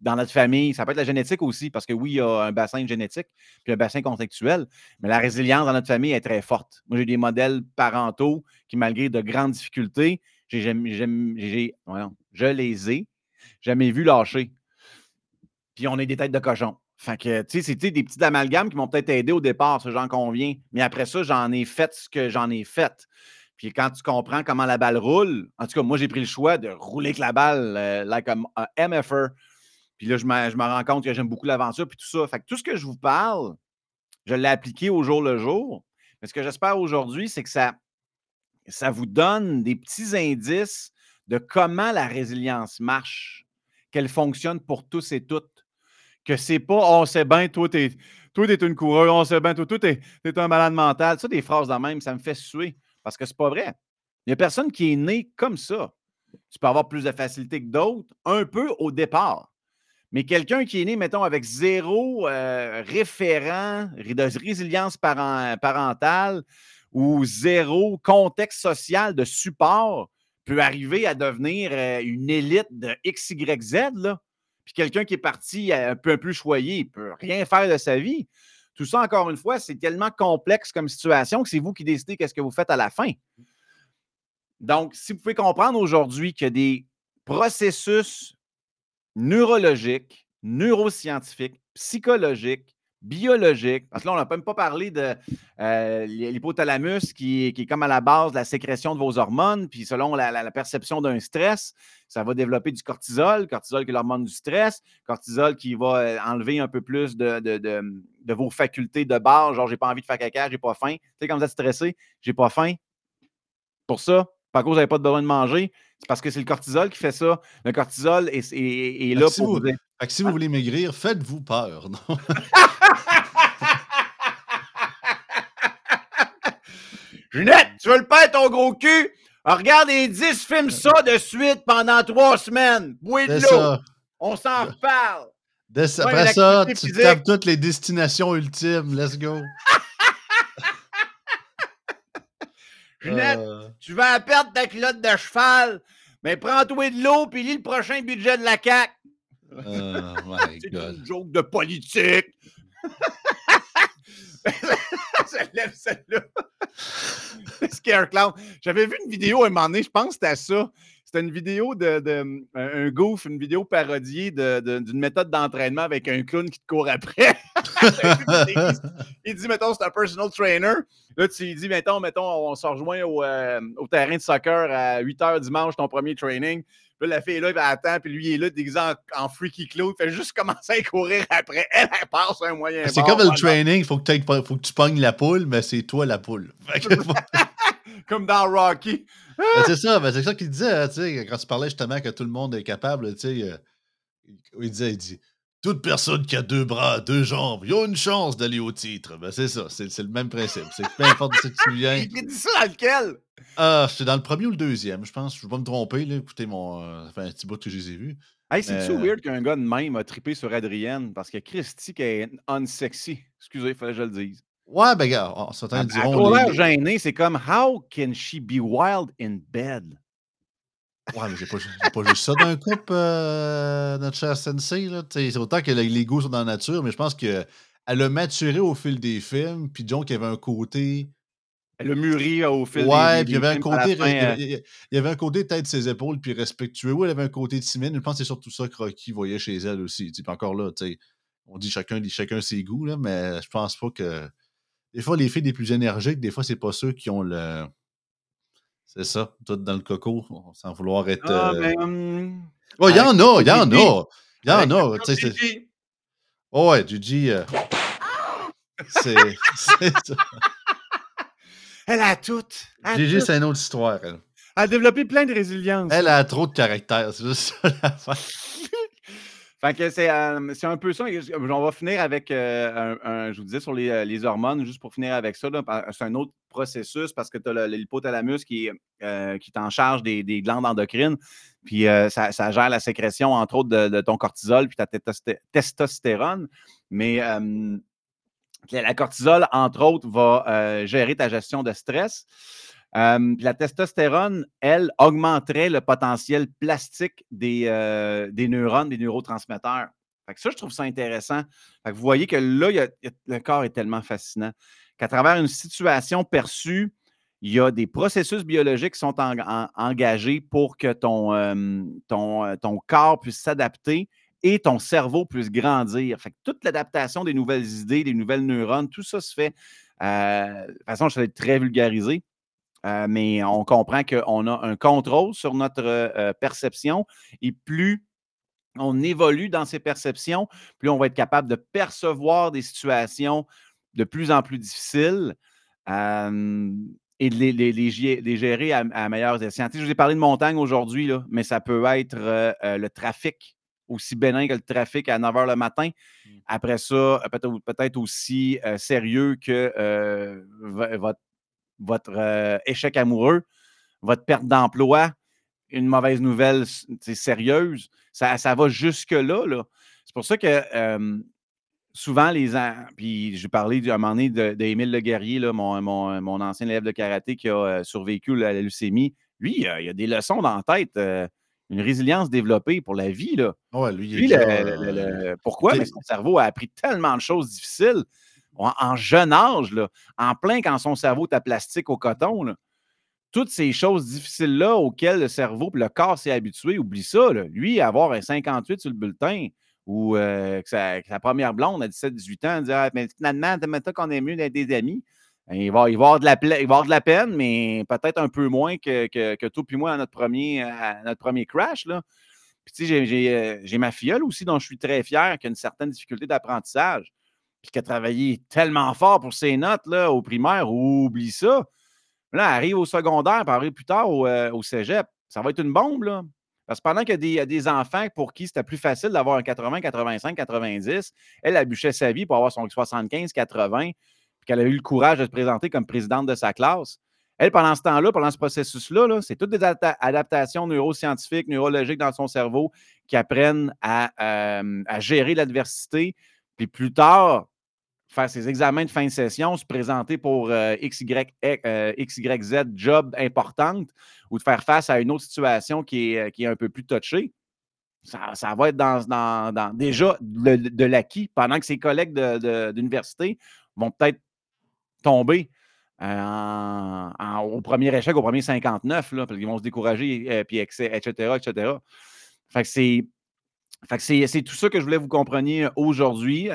dans notre famille. Ça peut être la génétique aussi, parce que oui, il y a un bassin génétique, puis un bassin contextuel, mais la résilience dans notre famille est très forte. Moi, j'ai des modèles parentaux qui, malgré de grandes difficultés, j'ai, je les ai jamais vus lâcher. Puis on est des têtes de cochon. Fait que, tu sais, c'était des petits amalgames qui m'ont peut-être aidé au départ, ça, j'en conviens. Mais après ça, j'en ai fait ce que j'en ai fait. Puis quand tu comprends comment la balle roule, en tout cas, moi, j'ai pris le choix de rouler avec la balle, euh, like un MFR. Puis là, je me, rends compte que j'aime beaucoup l'aventure, puis tout ça. Fait que tout ce que je vous parle, je l'ai appliqué au jour le jour. Mais ce que j'espère aujourd'hui, c'est que ça, ça vous donne des petits indices de comment la résilience marche, qu'elle fonctionne pour tous et toutes que c'est pas on sait bien, toi, t'es, toi, une coureuse, on sait bien, toi, toi, t'es, es un malade mental. Ça, des phrases de même, ça me fait suer parce que c'est pas vrai. Il n'y a personne qui est né comme ça. Tu peux avoir plus de facilité que d'autres, un peu au départ. Mais quelqu'un qui est né, mettons, avec zéro euh, référent de résilience parentale ou zéro contexte social de support peut arriver à devenir euh, une élite de XYZ. Là. Puis quelqu'un qui est parti un peu plus choyé, il ne peut rien faire de sa vie. Tout ça, encore une fois, c'est tellement complexe comme situation que c'est vous qui décidez qu'est-ce que vous faites à la fin. Donc, si vous pouvez comprendre aujourd'hui a des processus neurologiques, neuroscientifiques, psychologiques, biologique, parce que là, on n'a même pas parlé de euh, l'hypothalamus qui, est comme à la base de la sécrétion de vos hormones, puis selon la, perception d'un stress, ça va développer du cortisol, cortisol qui est l'hormone du stress, cortisol qui va euh, enlever un peu plus de, vos facultés de base, genre j'ai pas envie de faire caca, j'ai pas faim. Tu sais, quand vous êtes stressé, j'ai pas faim. Pour ça, pas cause vous n'avez pas de besoin de manger, c'est parce que c'est le cortisol qui fait ça. Le cortisol est, là pour vous. si vous voulez maigrir, faites-vous peur. Non? Junette, tu veux le perdre ton gros cul? regarde les 10 films ça de suite pendant trois semaines. Bouille de l'eau. On s'en reparle. Après ça, tu tapes toutes les destinations ultimes. Let's go. Junette, euh. tu vas perdre ta culotte de cheval, mais prends-toi de l'eau puis lis le prochain budget de la CAQ. Oh C'est une joke de politique. ça lève celle-là. Scare Clown. J'avais vu une vidéo à un moment donné, je pense que c'était ça. C'était une vidéo de, de, un goof, une vidéo parodiée d'une méthode d'entraînement avec un clown qui te court après. il dit, mettons, c'est un personal trainer. Là, tu dis, mettons, mettons, on se rejoint au, euh, au terrain de soccer à 8 h dimanche, ton premier training. Puis la fille est là, elle attend, puis lui, il est là, déguisé en, en freaky clown. Il fait juste commencer à courir après. Elle, elle passe un moyen. C'est comme le training, il faut, que faut que tu pognes la poule, mais c'est toi la poule. comme dans Rocky. Ben, c'est ça, ben, c'est ça qu'il disait, tu sais, quand tu parlais justement que tout le monde est capable, tu sais, euh, il disait, il dit, toute personne qui a deux bras, deux jambes, il a une chance d'aller au titre. Ben, c'est ça, c'est, le même principe. C'est peu importe ce que tu viens. Il dit ça dans lequel? Ah, c'est dans le premier ou le deuxième, je pense. Je ne vais pas me tromper, là. Écoutez, mon, euh, ça fait un petit bout que je les ai vus. Hey, c'est-tu weird qu'un gars de même a trippé sur Adrienne? Parce que Christy est unsexy? Excusez, il fallait que je le dise. Ouais, ben, gars, on s'entend diront. Elle gêné, c'est comme How can she be wild in bed? Ouais, mais j'ai pas, pas juste ça d'un couple, euh, notre cher Sensei. C'est autant que les goûts sont dans la nature, mais je pense qu'elle a maturé au fil des films. Puis il y avait un côté. Elle a mûri au fil ouais, des, films. Ouais, puis il y avait un côté. Euh il, y avait un côté tête ses épaules, puis respectueux. Elle avait un côté timide. Je pense que c'est surtout ça que Rocky voyait chez elle aussi. Puis encore là, tu sais, on dit chacun, chacun ses goûts, là, mais je pense pas que des fois, les filles les plus énergiques, des fois, c'est pas ceux qui ont le. C'est ça, tout dans le coco, sans vouloir être. Ah, euh... ben, oh, il y en a, il y en a. Il y en a. Oh, ouais, Gigi. Euh... c'est ça. Elle a tout. Gigi, c'est une autre histoire, elle. Elle a développé plein de résilience. Elle a trop de caractère, c'est juste ça l'affaire. Fait que c'est un peu ça. On va finir avec, un, je vous disais, sur les, hormones, juste pour finir avec ça. C'est un autre processus parce que tu as l'hypothalamus qui, qui est en charge des, glandes endocrines. Puis ça, gère la sécrétion, entre autres, de, ton cortisol puis ta testostérone. Mais la cortisol, entre autres, va gérer ta gestion de stress. La testostérone, elle, augmenterait le potentiel plastique des, des neurones, des neurotransmetteurs. ça, je trouve ça intéressant. vous voyez que là, le corps est tellement fascinant qu'à travers une situation perçue, il y a des processus biologiques qui sont engagés pour que ton, ton, ton corps puisse s'adapter et ton cerveau puisse grandir. Fait que toute l'adaptation des nouvelles idées, des nouvelles neurones, tout ça se fait. Euh, de toute façon, je vais être très vulgarisé, euh, mais on comprend qu'on a un contrôle sur notre euh, perception et plus on évolue dans ces perceptions, plus on va être capable de percevoir des situations de plus en plus difficiles et de les, gérer à, à meilleure escient. Je vous ai parlé de montagne aujourd'hui, mais ça peut être le trafic aussi bénin que le trafic à 9 h le matin. Mmh. Après ça, peut-être aussi euh, sérieux que euh, votre, euh, échec amoureux, votre perte d'emploi, une mauvaise nouvelle sérieuse. Ça, ça va jusque-là. -là, C'est pour ça que souvent, les. Puis j'ai parlé à un moment donné d'Émile Le Guerrier, là, mon, mon, ancien élève de karaté qui a survécu à la leucémie. Lui, il a, a des leçons dans la tête une résilience développée pour la vie. Là. Ouais, lui, il est pourquoi? Mais son cerveau a appris tellement de choses difficiles en, jeune âge, en plein quand son cerveau est à plastique au coton. Toutes ces choses difficiles-là auxquelles le cerveau et le corps s'est habitué, oublie ça. Lui, avoir un 58 sur le bulletin ou euh, que, sa, première blonde à 17-18 ans, dire ah, mais finalement, qu'on est mieux d'être des amis? Il va, y avoir de la, peine, mais peut-être un peu moins que, que, que toi puis moi à notre premier, crash. Là. Puis, euh, j'ai ma filleule aussi, dont je suis très fier, qui a une certaine difficulté d'apprentissage, puis qui a travaillé tellement fort pour ses notes là, au primaire. Oublie ça. Là, elle arrive au secondaire, puis arrive plus tard au, euh, au, cégep. Ça va être une bombe, là. Parce que pendant qu'il y, a des enfants pour qui c'était plus facile d'avoir un 80, 85, 90, elle a bûché sa vie pour avoir son 75, 80 qu'elle a eu le courage de se présenter comme présidente de sa classe. Elle, pendant ce temps-là, pendant ce processus-là, c'est toutes des adaptations neuroscientifiques, neurologiques dans son cerveau qui apprennent à, euh, gérer l'adversité. Puis plus tard, faire ses examens de fin de session, se présenter pour euh, X, y, euh, XYZ job importante ou de faire face à une autre situation qui est, qui est un peu plus touchée. Ça, va être dans, déjà de, l'acquis pendant que ses collègues d'université vont peut-être tomber euh, au premier échec, au premier 59, là, parce qu'ils vont se décourager, euh, puis etc., etc. Fait que c'est. tout ça que je voulais vous compreniez aujourd'hui.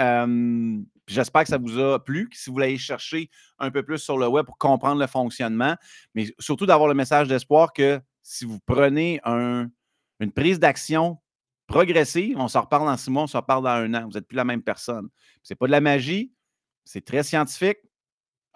J'espère que ça vous a plu. Si vous voulez chercher un peu plus sur le web pour comprendre le fonctionnement, mais surtout d'avoir le message d'espoir que si vous prenez un, une prise d'action progressive, on s'en reparle dans six mois, on s'en reparle dans un an, vous n'êtes plus la même personne. Ce n'est pas de la magie, c'est très scientifique,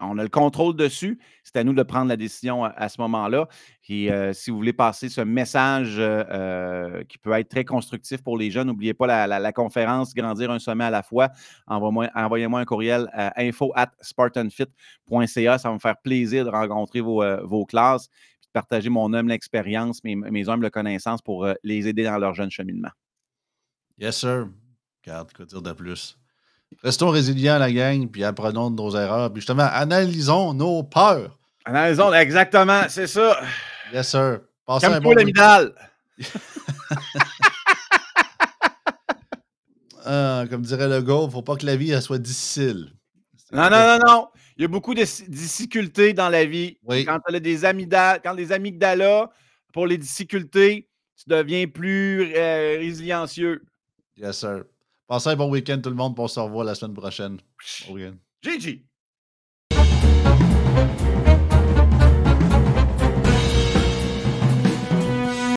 on a le contrôle dessus. C'est à nous de prendre la décision à, ce moment-là. Et euh, si vous voulez passer ce message euh, euh, qui peut être très constructif pour les jeunes, n'oubliez pas la, conférence Grandir un sommet à la fois. Envoyez-moi un courriel à info at spartanfit.ca. Ça va me faire plaisir de rencontrer vos, classes et de partager mon humble expérience, mes, mes humbles connaissances pour les aider dans leur jeune cheminement. Yes, sir. Regarde, quoi dire de plus? Restons résilients, la gang, puis apprenons de nos erreurs. Puis justement, analysons nos peurs. Analysons, exactement, c'est ça. Yes, sir. Passez un bon ah, comme dirait le gars, il ne faut pas que la vie soit difficile. Non, non, non, non. Il y a beaucoup de difficultés dans la vie. Quand tu as des amygdales, quand les amygdalas, pour les difficultés, tu deviens plus euh, résiliencieux. Yes, sir. Passez un bon week-end tout le monde. On se revoit la semaine prochaine. GG!